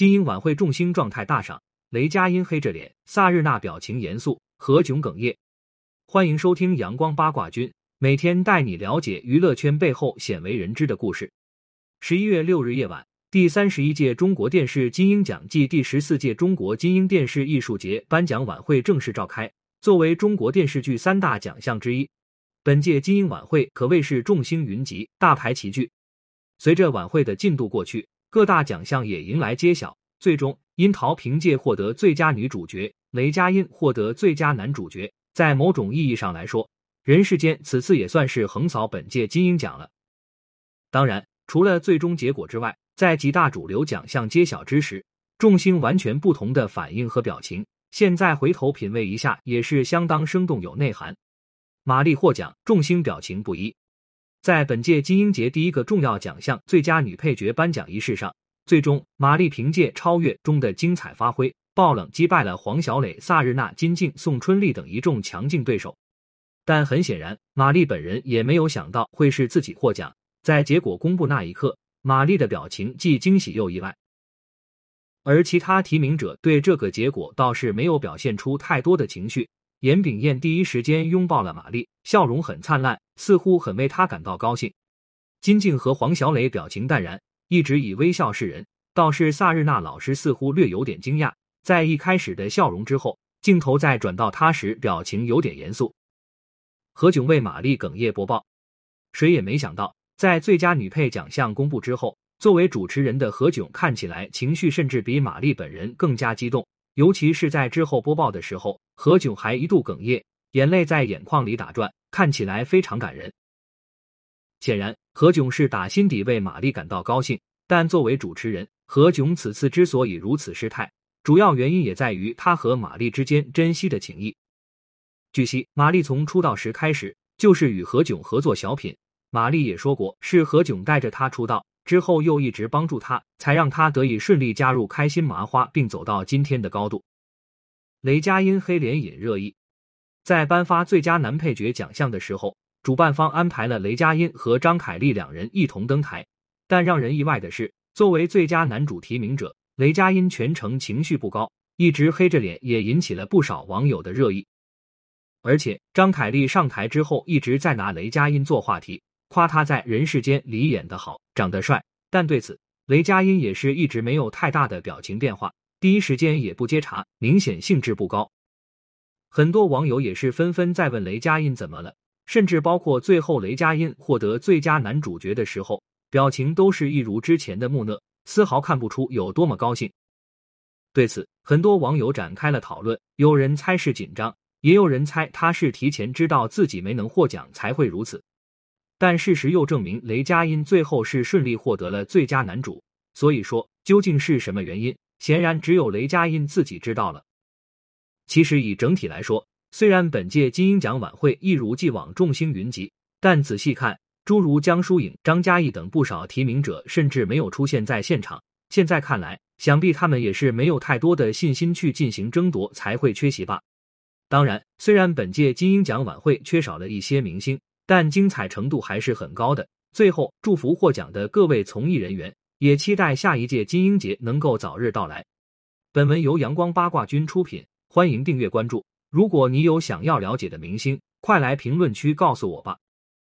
金鹰晚会众星状态大赏，雷佳音黑着脸，萨日娜表情严肃，何炅哽咽。欢迎收听阳光八卦君，每天带你了解娱乐圈背后鲜为人知的故事。十一月六日夜晚，第三十一届中国电视金鹰奖暨第十四届中国金鹰电视艺术节颁奖晚会正式召开。作为中国电视剧三大奖项之一，本届金鹰晚会可谓是众星云集，大牌齐聚。随着晚会的进度过去。各大奖项也迎来揭晓，最终殷桃凭借获得最佳女主角，雷佳音获得最佳男主角。在某种意义上来说，人世间此次也算是横扫本届金鹰奖了。当然，除了最终结果之外，在几大主流奖项揭晓之时，众星完全不同的反应和表情，现在回头品味一下，也是相当生动有内涵。马丽获奖，众星表情不一。在本届金鹰节第一个重要奖项最佳女配角颁奖仪式上，最终马丽凭借《超越》中的精彩发挥，爆冷击败了黄小磊、萨日娜、金靖、宋春丽等一众强劲对手。但很显然，马丽本人也没有想到会是自己获奖。在结果公布那一刻，马丽的表情既惊喜又意外。而其他提名者对这个结果倒是没有表现出太多的情绪。严炳彦第一时间拥抱了马丽，笑容很灿烂，似乎很为她感到高兴。金靖和黄小磊表情淡然，一直以微笑示人。倒是萨日娜老师似乎略有点惊讶，在一开始的笑容之后，镜头再转到她时，表情有点严肃。何炅为马丽哽咽播报。谁也没想到，在最佳女配奖项公布之后，作为主持人的何炅看起来情绪甚至比马丽本人更加激动。尤其是在之后播报的时候，何炅还一度哽咽，眼泪在眼眶里打转，看起来非常感人。显然，何炅是打心底为马丽感到高兴。但作为主持人，何炅此次之所以如此失态，主要原因也在于他和马丽之间珍惜的情谊。据悉，马丽从出道时开始就是与何炅合作小品，马丽也说过是何炅带着她出道。之后又一直帮助他，才让他得以顺利加入开心麻花，并走到今天的高度。雷佳音黑脸引热议，在颁发最佳男配角奖项的时候，主办方安排了雷佳音和张凯丽两人一同登台。但让人意外的是，作为最佳男主提名者，雷佳音全程情绪不高，一直黑着脸，也引起了不少网友的热议。而且张凯丽上台之后，一直在拿雷佳音做话题。夸他在人世间里演得好，长得帅，但对此雷佳音也是一直没有太大的表情变化，第一时间也不接茬，明显兴致不高。很多网友也是纷纷在问雷佳音怎么了，甚至包括最后雷佳音获得最佳男主角的时候，表情都是一如之前的木讷，丝毫看不出有多么高兴。对此，很多网友展开了讨论，有人猜是紧张，也有人猜他是提前知道自己没能获奖才会如此。但事实又证明，雷佳音最后是顺利获得了最佳男主。所以说，究竟是什么原因，显然只有雷佳音自己知道了。其实以整体来说，虽然本届金鹰奖晚会一如既往众星云集，但仔细看，诸如江疏影、张嘉译等不少提名者甚至没有出现在现场。现在看来，想必他们也是没有太多的信心去进行争夺，才会缺席吧。当然，虽然本届金鹰奖晚会缺少了一些明星。但精彩程度还是很高的。最后，祝福获奖的各位从艺人员，也期待下一届金鹰节能够早日到来。本文由阳光八卦君出品，欢迎订阅关注。如果你有想要了解的明星，快来评论区告诉我吧。